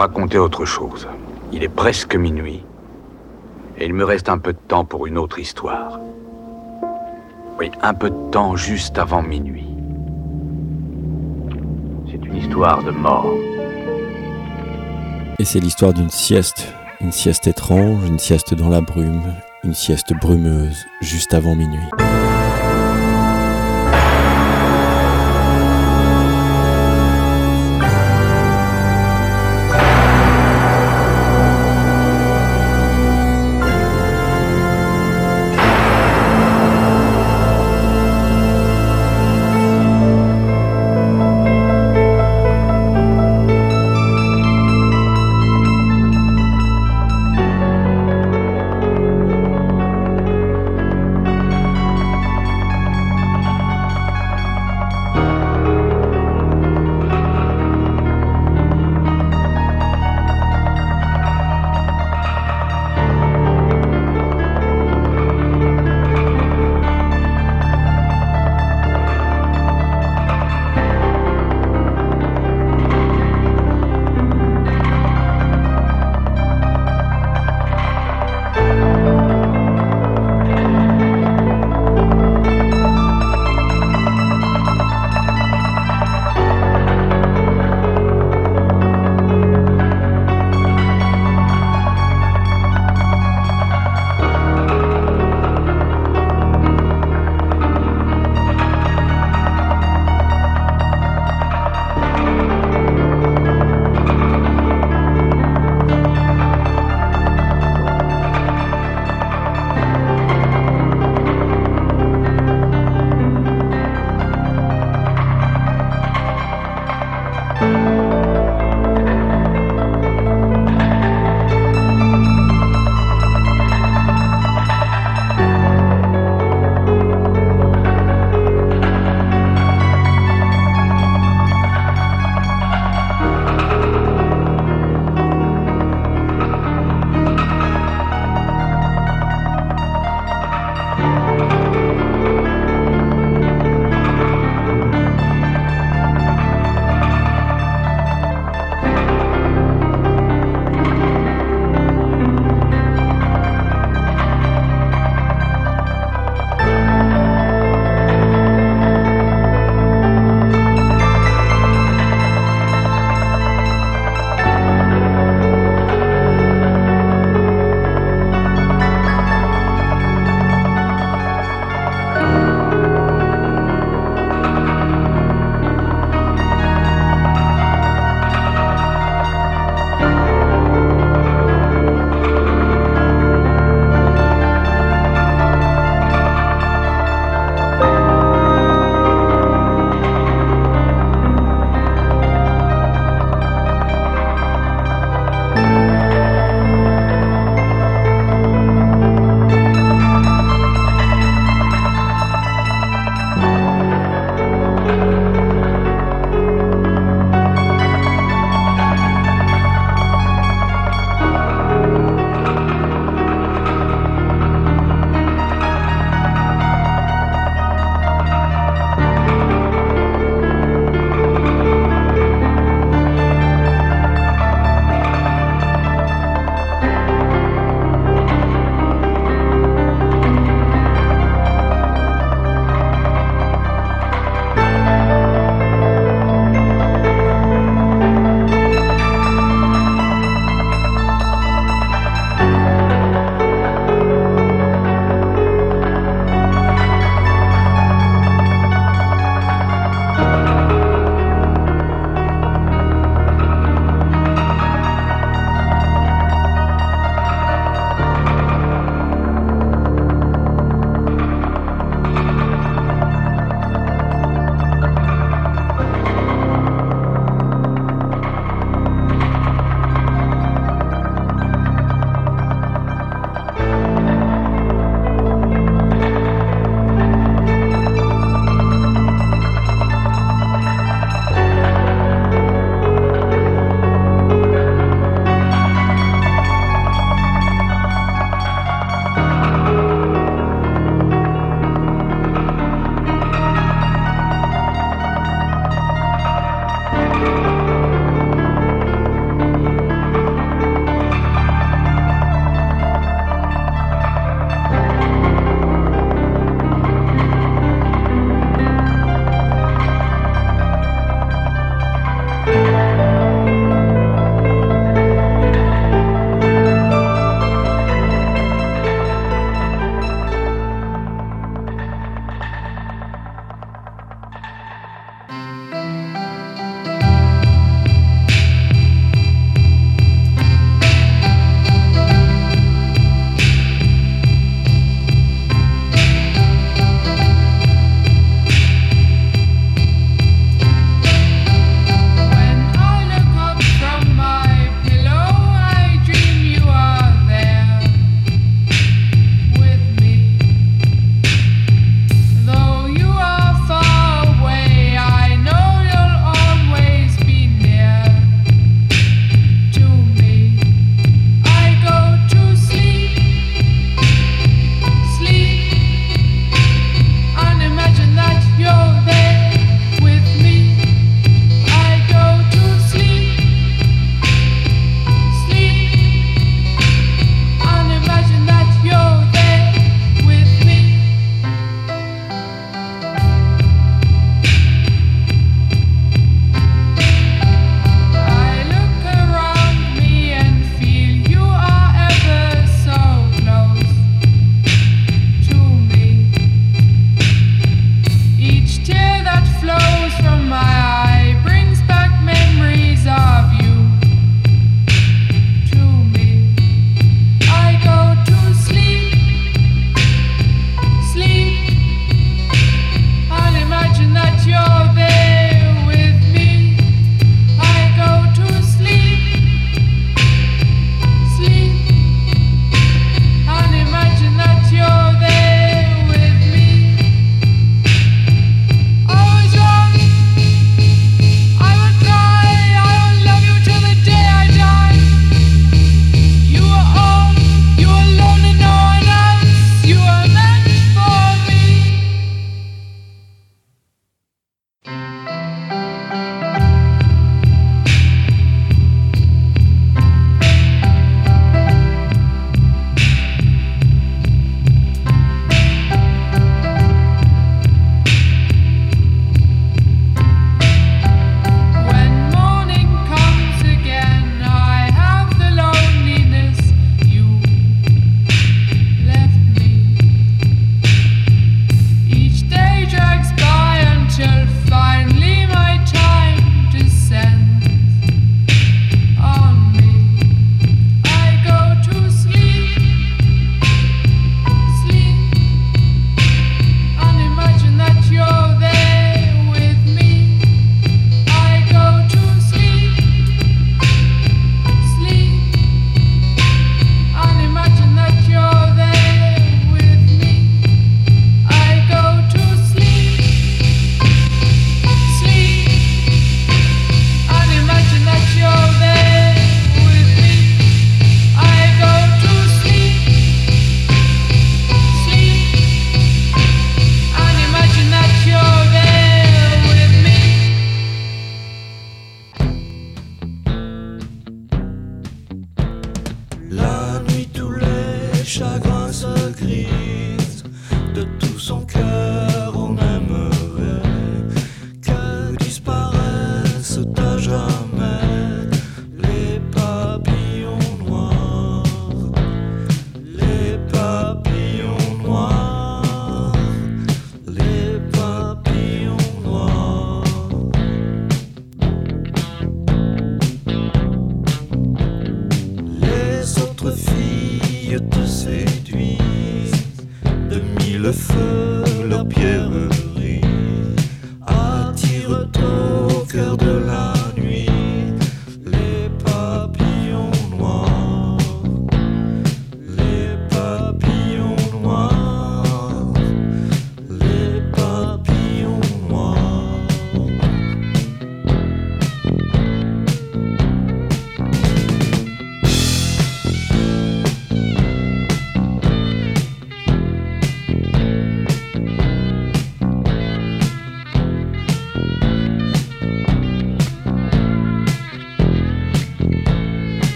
raconter autre chose. Il est presque minuit. Et il me reste un peu de temps pour une autre histoire. Oui, un peu de temps juste avant minuit. C'est une histoire de mort. Et c'est l'histoire d'une sieste. Une sieste étrange, une sieste dans la brume, une sieste brumeuse, juste avant minuit.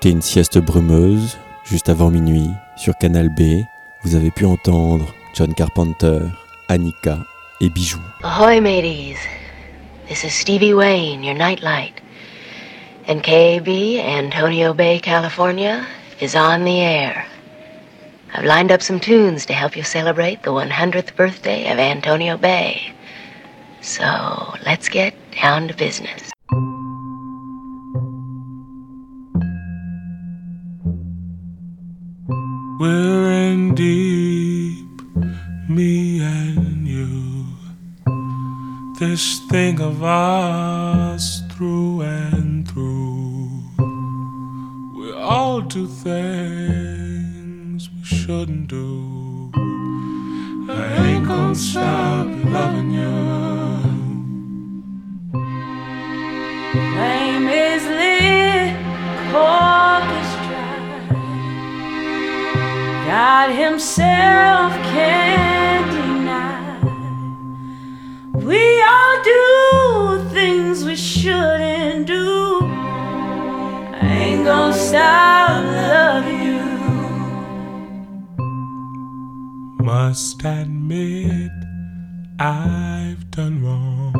Écoutez une sieste brumeuse juste avant minuit sur Canal B. Vous avez pu entendre John Carpenter, Annika et Bijou. Ahoy mateys, this is Stevie Wayne, your nightlight. And KB, Antonio Bay, California, is on the air. I've lined up some tunes to help you celebrate the 100th birthday of Antonio Bay. So let's get down to business. We're in deep, me and you. This thing of us through and through. We all do things we shouldn't do. I ain't gonna stop loving you. Name is Lee. God Himself can't deny. We all do things we shouldn't do. I ain't gonna stop loving you. Must admit I've done wrong.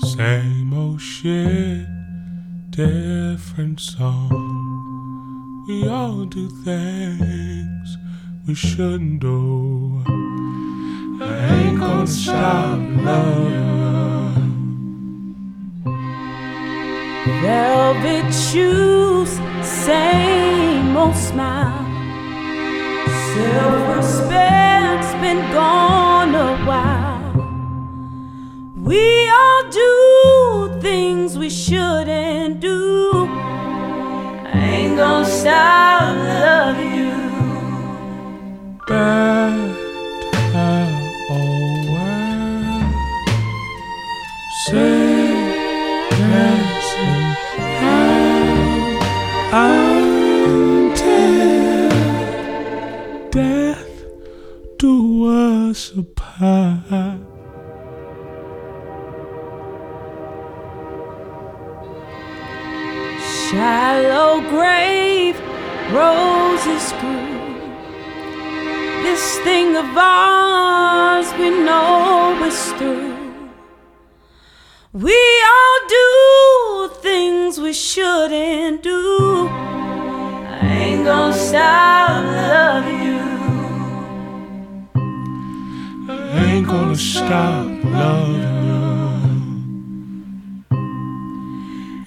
Same old shit, different song. We all do things we shouldn't do. I ain't gonna stop loving. Velvet shoes, same old smile. Self respect's been gone a while. We all do things we shouldn't do now. This thing of ours we know is through. We all do things we shouldn't do. I ain't gonna stop loving you. I ain't gonna stop loving you.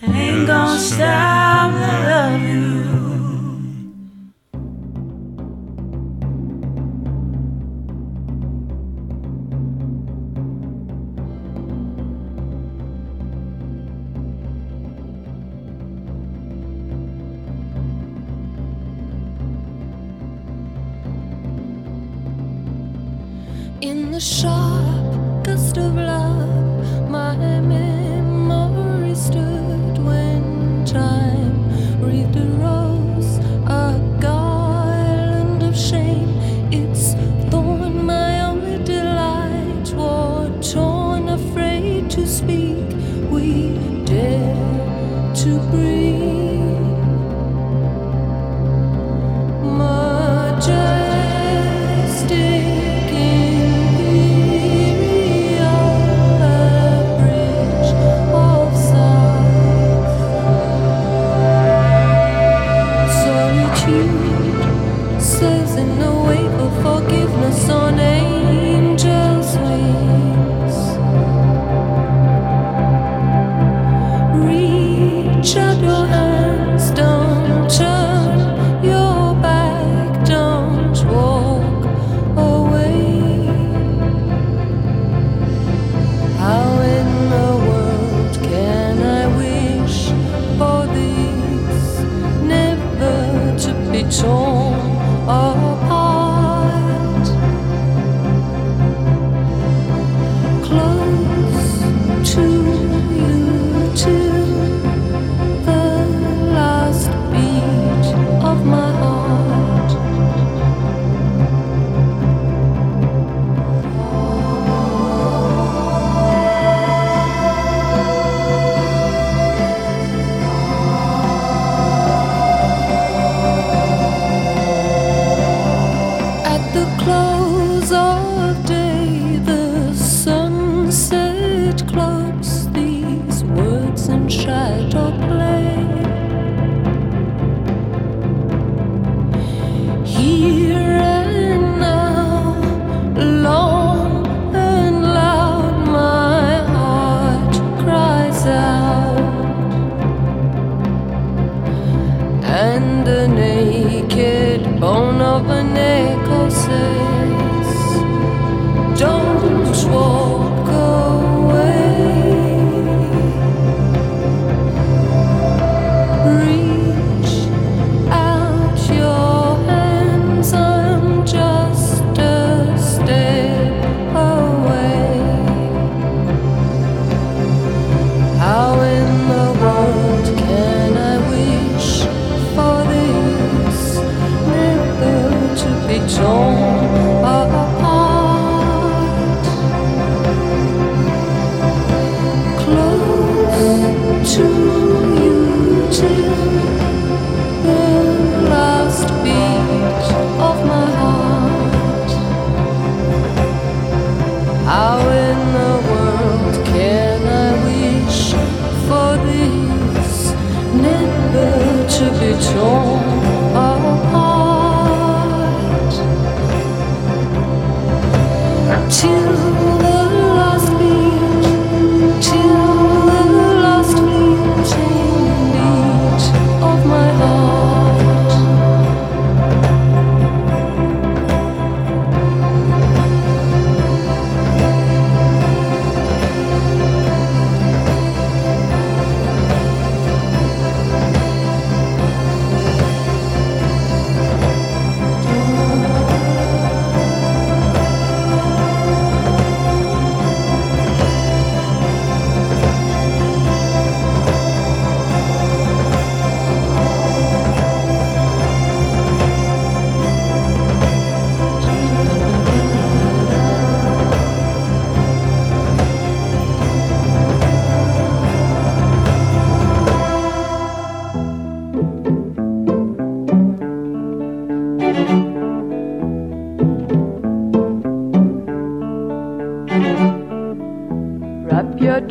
I ain't gonna stop loving you. the shore.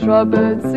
troubled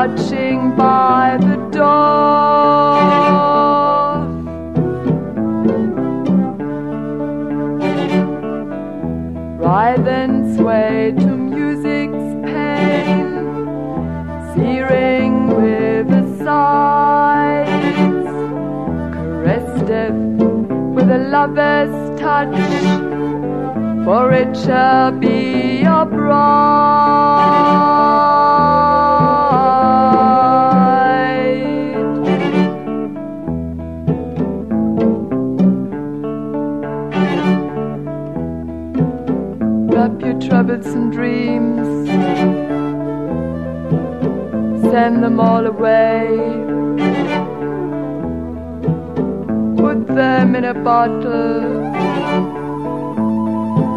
crouching by the door. Writhe and sway to music's pain, searing with the sighs caress death with a lover's touch, for it shall be your bride. Send them all away. put them in a bottle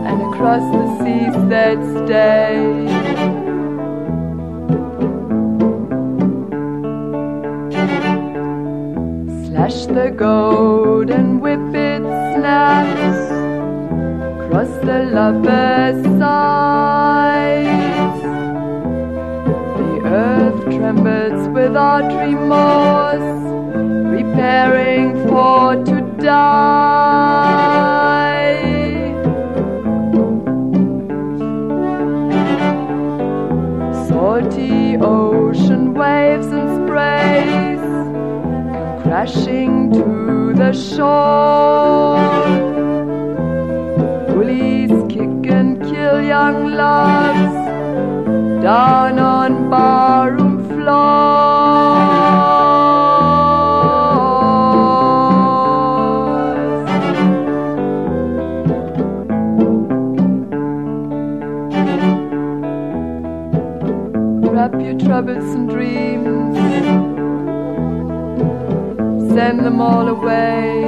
and across the seas they'd stay. Slash the goat and whip it snaps across the lover's sides. The earth trembles without remorse preparing for to die. Salty ocean waves and sprays come crashing to the shore. Bullies kick and kill young loves down on barroom Wrap your troubles and dreams, send them all away.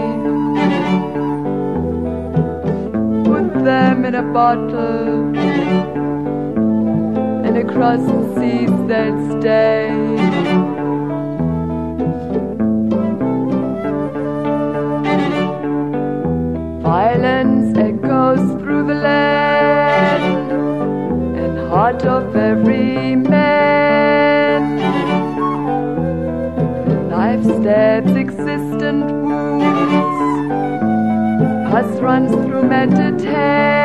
Put them in a bottle and across the seas they'd stay. Violence echoes through the land and heart of every man. Life stabs existent wounds, pus runs through mented hair.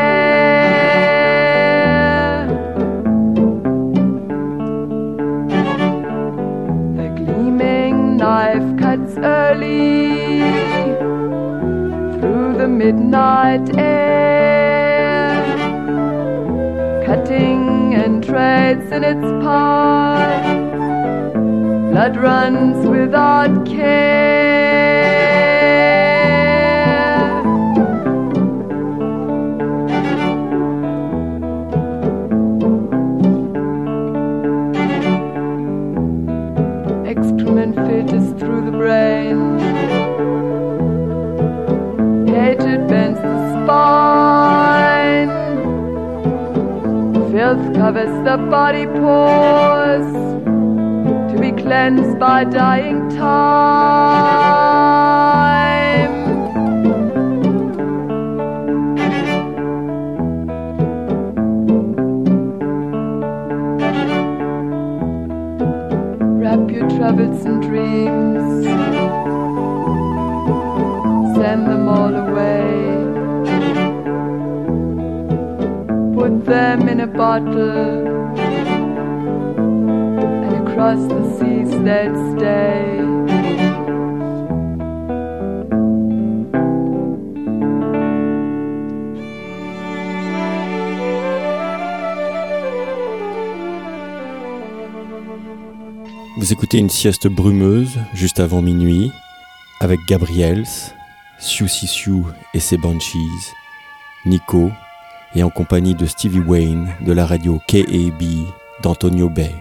Midnight air, cutting and trades in its path. Blood runs without care. Covers the body pores to be cleansed by dying time. Wrap your troubles in a bottle, and across the seas stay. Vous écoutez une sieste brumeuse juste avant minuit avec Gabriels. Sioux et ses Banshees, Nico, et en compagnie de Stevie Wayne de la radio KAB d'Antonio Bay.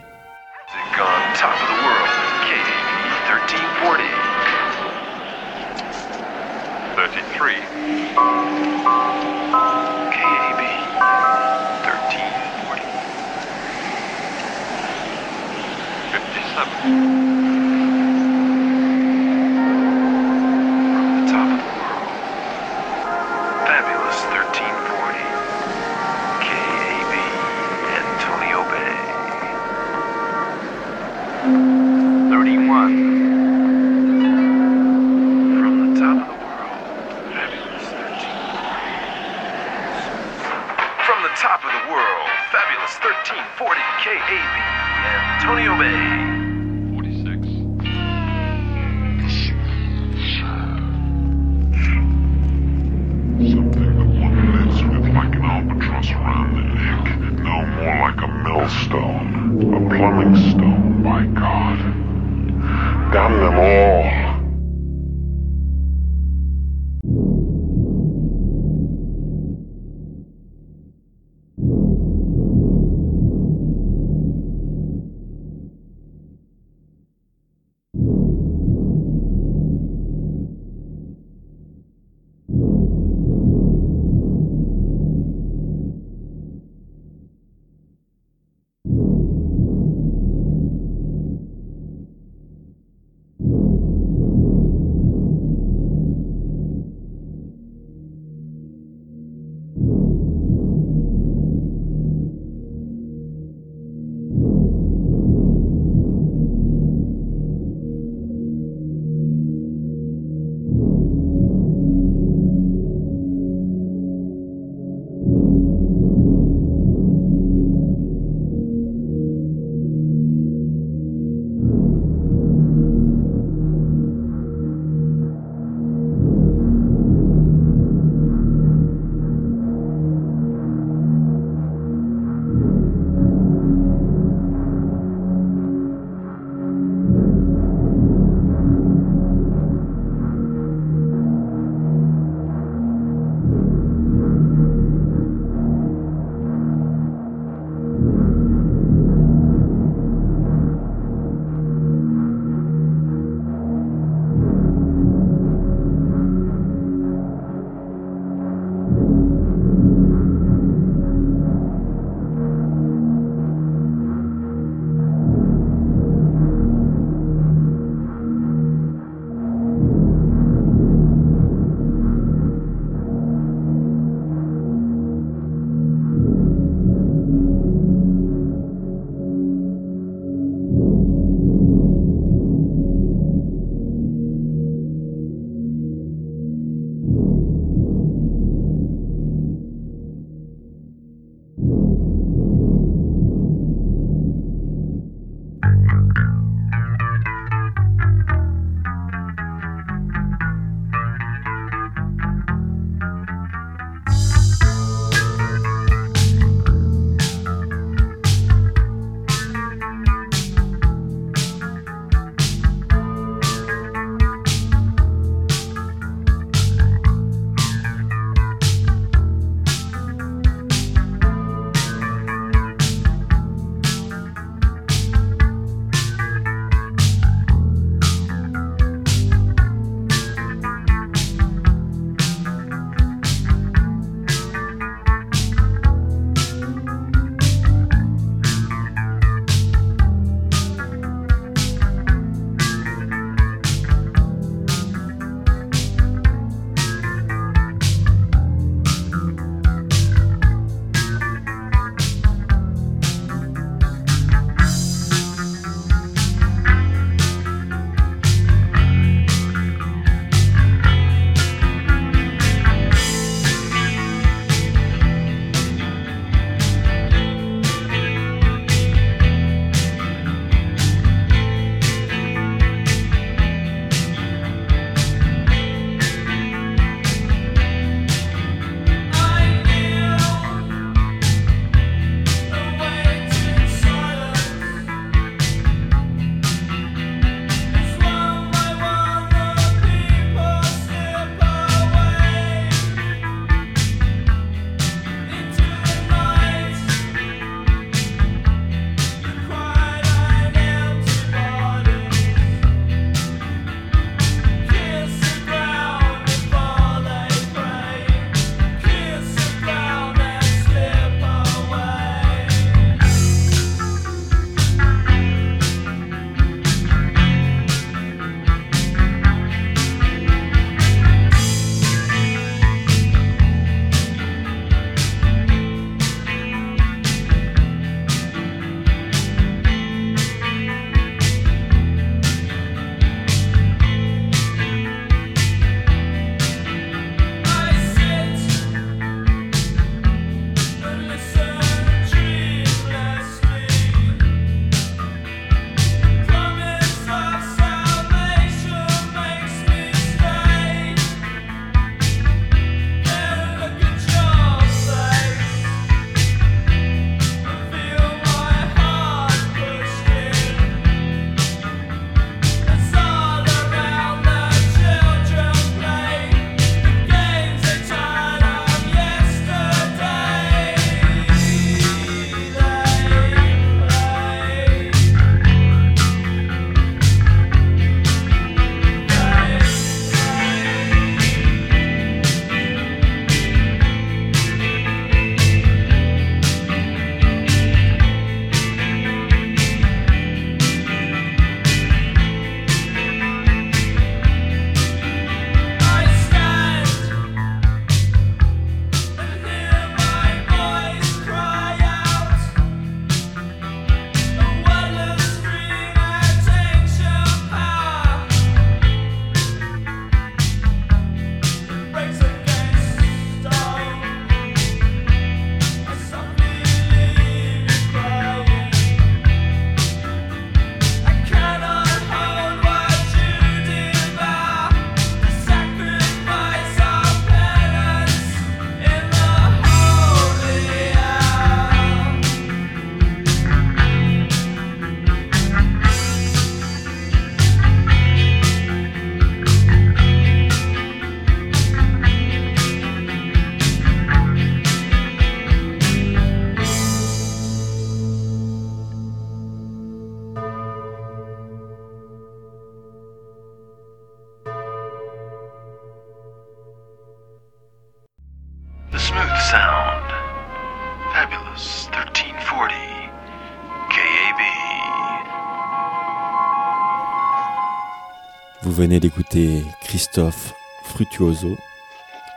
D'écouter Christophe Frutuoso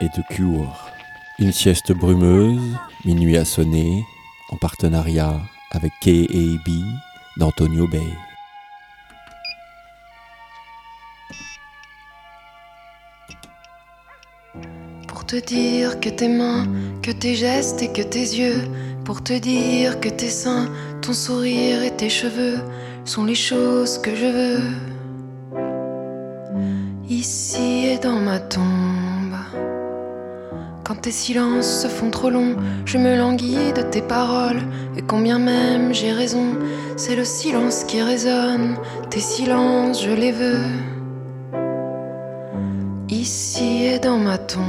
et de Cure. Une sieste brumeuse, minuit a sonné, en partenariat avec KAB d'Antonio Bay. Pour te dire que tes mains, que tes gestes et que tes yeux, pour te dire que tes seins, ton sourire et tes cheveux sont les choses que je veux. Ici et dans ma tombe. Quand tes silences se font trop longs, je me languis de tes paroles. Et combien même j'ai raison, c'est le silence qui résonne. Tes silences, je les veux. Ici et dans ma tombe.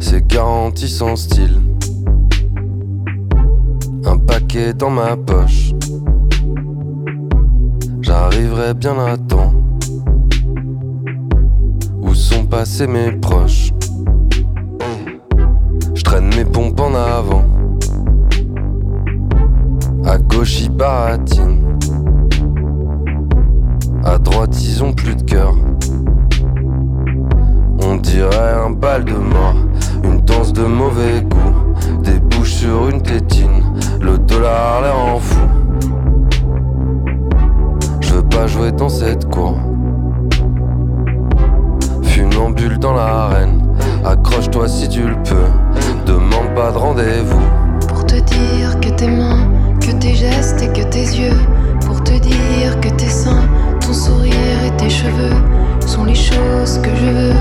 C'est garanti sans style. Un paquet dans ma poche. J'arriverai bien à temps. Mes proches Je traîne mes pompes en avant. À gauche, ils baratinent. À droite, ils ont plus de cœur. On dirait un bal de mort, une danse de mauvais goût, des bouches sur une tétine, le dollar l'air en fou. Je veux pas jouer dans cette cour. Dans l'arène, accroche-toi si tu le peux, demande pas de rendez-vous. Pour te dire que tes mains, que tes gestes et que tes yeux, pour te dire que tes seins, ton sourire et tes cheveux sont les choses que je veux.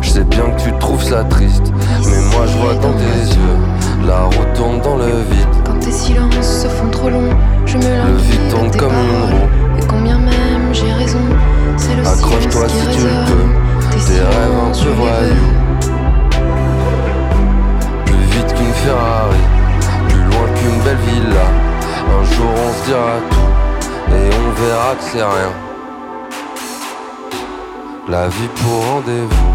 Je sais bien que tu trouves ça triste, mais moi je vois dans tes yeux, la route tourne dans le vide. Quand tes silences se font trop longs, je me Le vide de tourne comme une paroles. Et combien même j'ai raison, c'est le Accroche-toi si tu le peux, Tes rêves les voyous. Plus vite qu'une Ferrari, plus loin qu'une belle villa. Un jour on se dira tout, et on verra que c'est rien. La vie pour rendez-vous.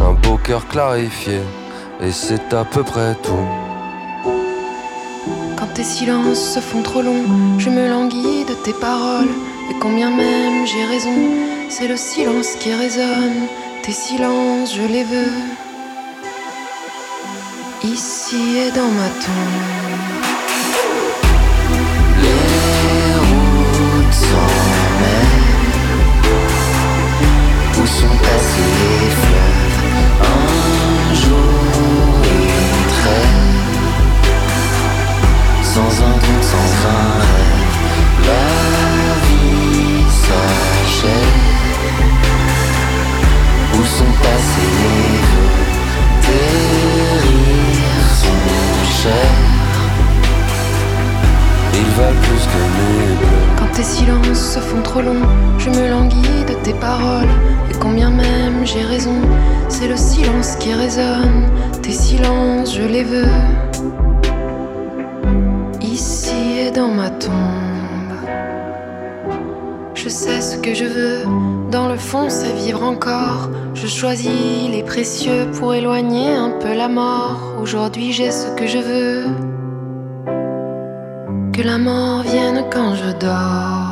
Un beau cœur clarifié, et c'est à peu près tout. Quand tes silences se font trop longs, je me languis de tes paroles. Et combien même j'ai raison, c'est le silence qui résonne. Tes silences, je les veux. Ici et dans ma tombe. Je me languis de tes paroles. Et combien même j'ai raison, c'est le silence qui résonne. Tes silences, je les veux. Ici et dans ma tombe. Je sais ce que je veux, dans le fond c'est vivre encore. Je choisis les précieux pour éloigner un peu la mort. Aujourd'hui j'ai ce que je veux. Que la mort vienne quand je dors.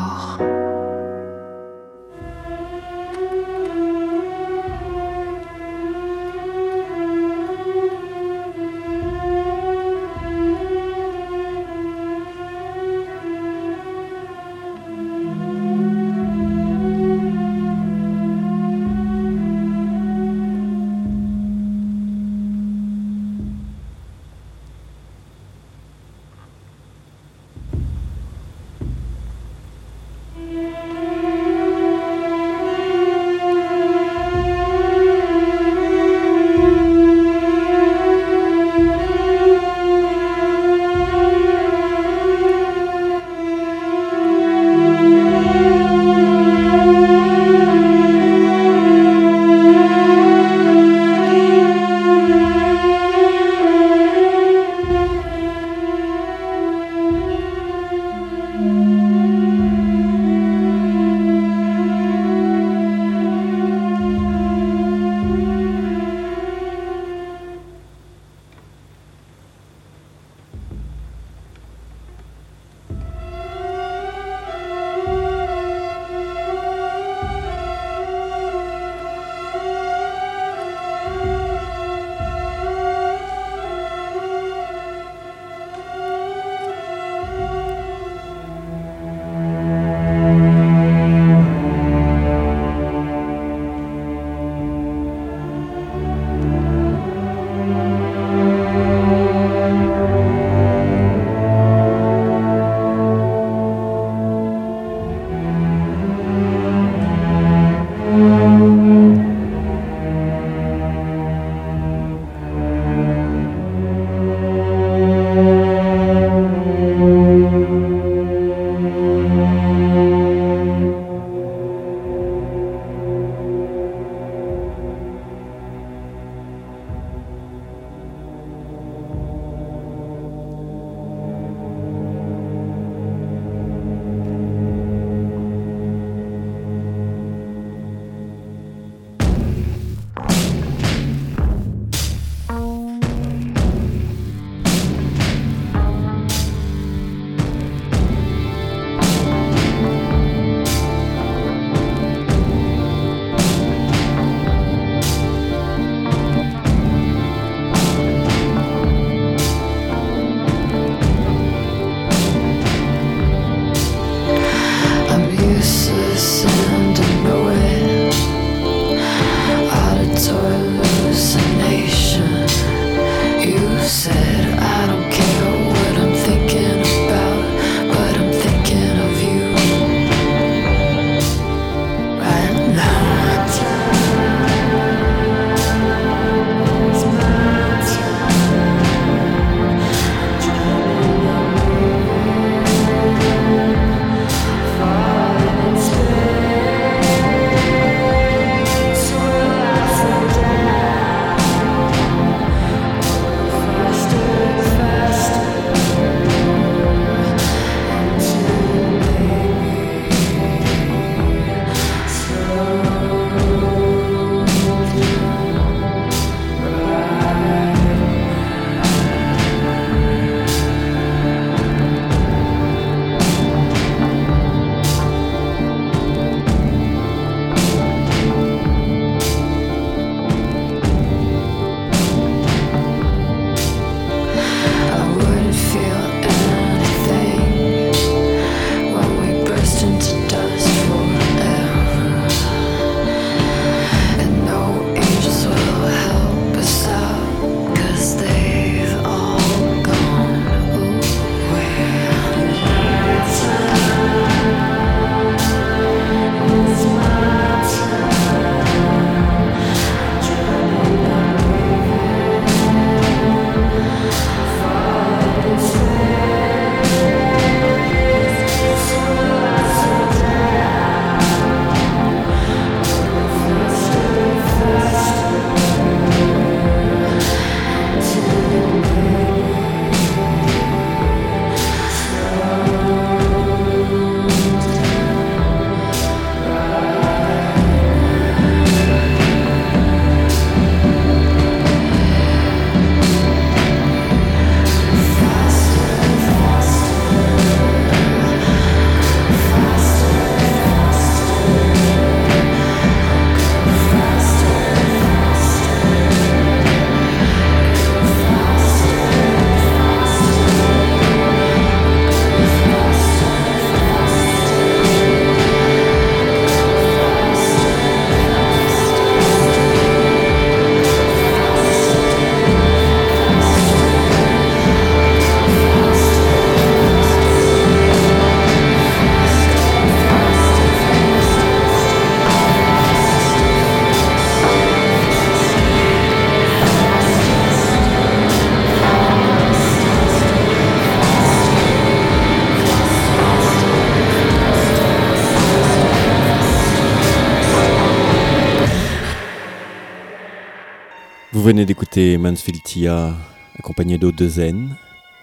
Venez d'écouter Mansfield Tia accompagné d'Ode Zen,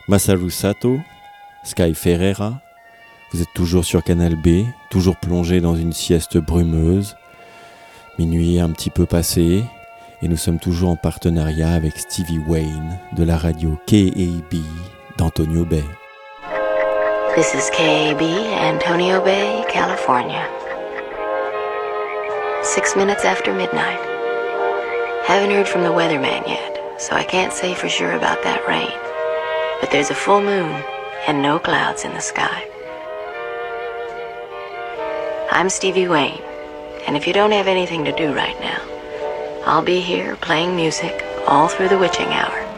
Masaru Sato, Sky Ferreira. Vous êtes toujours sur Canal B, toujours plongé dans une sieste brumeuse. Minuit un petit peu passé, et nous sommes toujours en partenariat avec Stevie Wayne de la radio KAB d'Antonio Bay. This is KAB, Antonio Bay, California. Six minutes after midnight. Haven't heard from the weatherman yet, so I can't say for sure about that rain. But there's a full moon and no clouds in the sky. I'm Stevie Wayne, and if you don't have anything to do right now, I'll be here playing music all through the witching hour.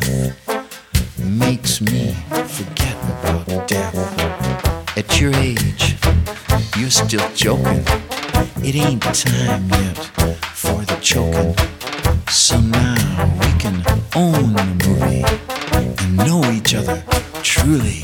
Breath makes me forget about death. At your age, you're still joking. It ain't time yet for the choking. So now we can own the movie and know each other truly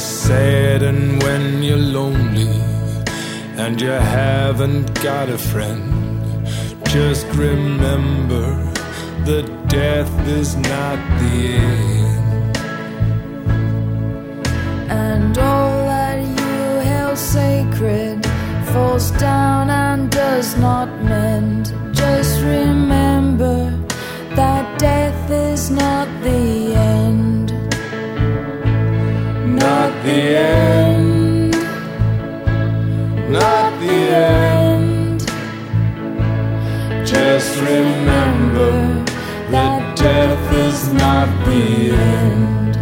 sad and when you're lonely and you haven't got a friend, just remember that death is not the end. And all that you held sacred falls down and does not mend. Just remember that death is not the end. Not the end. Not the end. Just remember that death is not the end.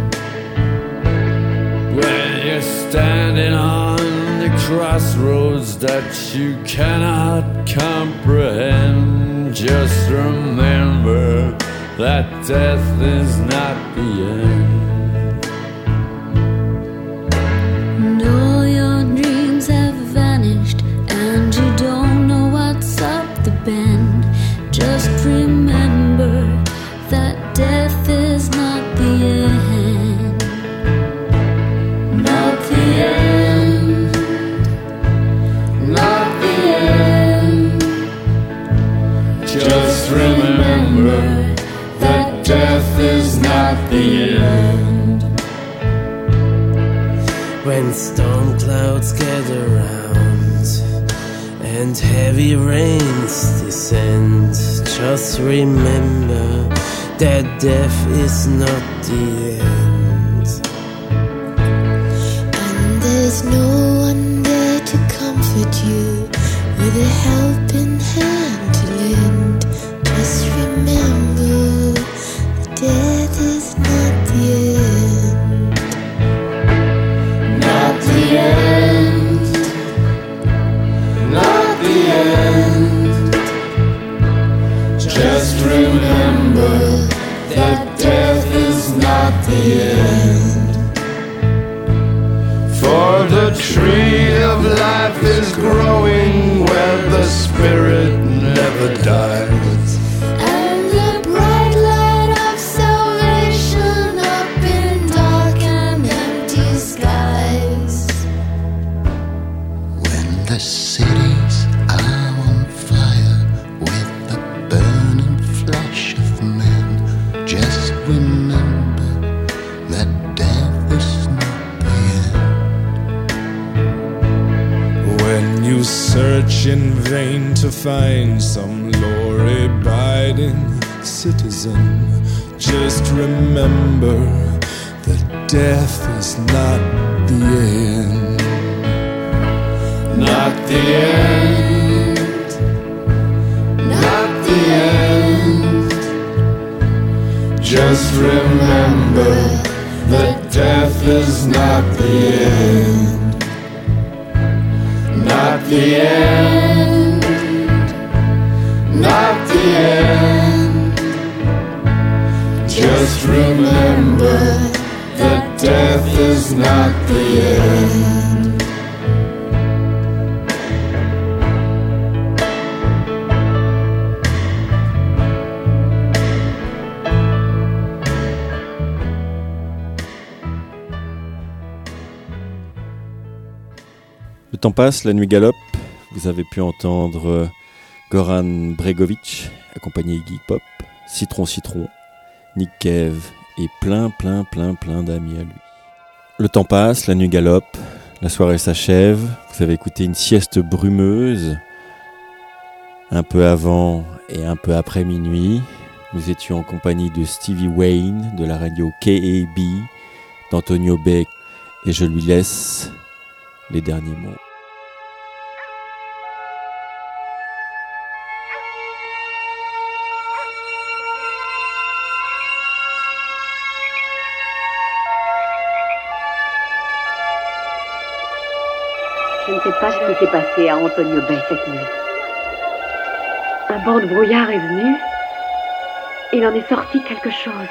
When you're standing on the crossroads that you cannot comprehend, just remember that death is not the end. Heavy rains descend, just remember that death is not the end. Le temps passe, la nuit galope. Vous avez pu entendre Goran Bregovic, accompagné Iggy Pop, Citron Citron, Nick Cave et plein, plein, plein, plein d'amis à lui. Le temps passe, la nuit galope, la soirée s'achève. Vous avez écouté une sieste brumeuse, un peu avant et un peu après minuit. Nous étions en compagnie de Stevie Wayne de la radio KAB, d'Antonio Beck, et je lui laisse les derniers mots. Ce qui s'est passé à Antonio Bay cette nuit. Un banc de brouillard est venu. Il en est sorti quelque chose.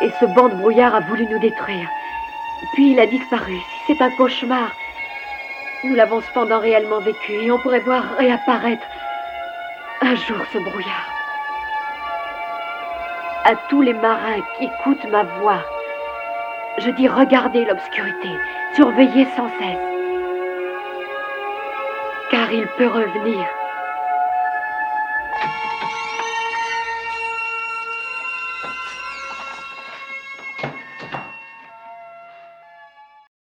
Et ce banc de brouillard a voulu nous détruire. Puis il a disparu. Si c'est un cauchemar, nous l'avons cependant réellement vécu et on pourrait voir réapparaître un jour ce brouillard. À tous les marins qui écoutent ma voix, Je dis regardez l'obscurité, surveillez sans cesse. Il peut revenir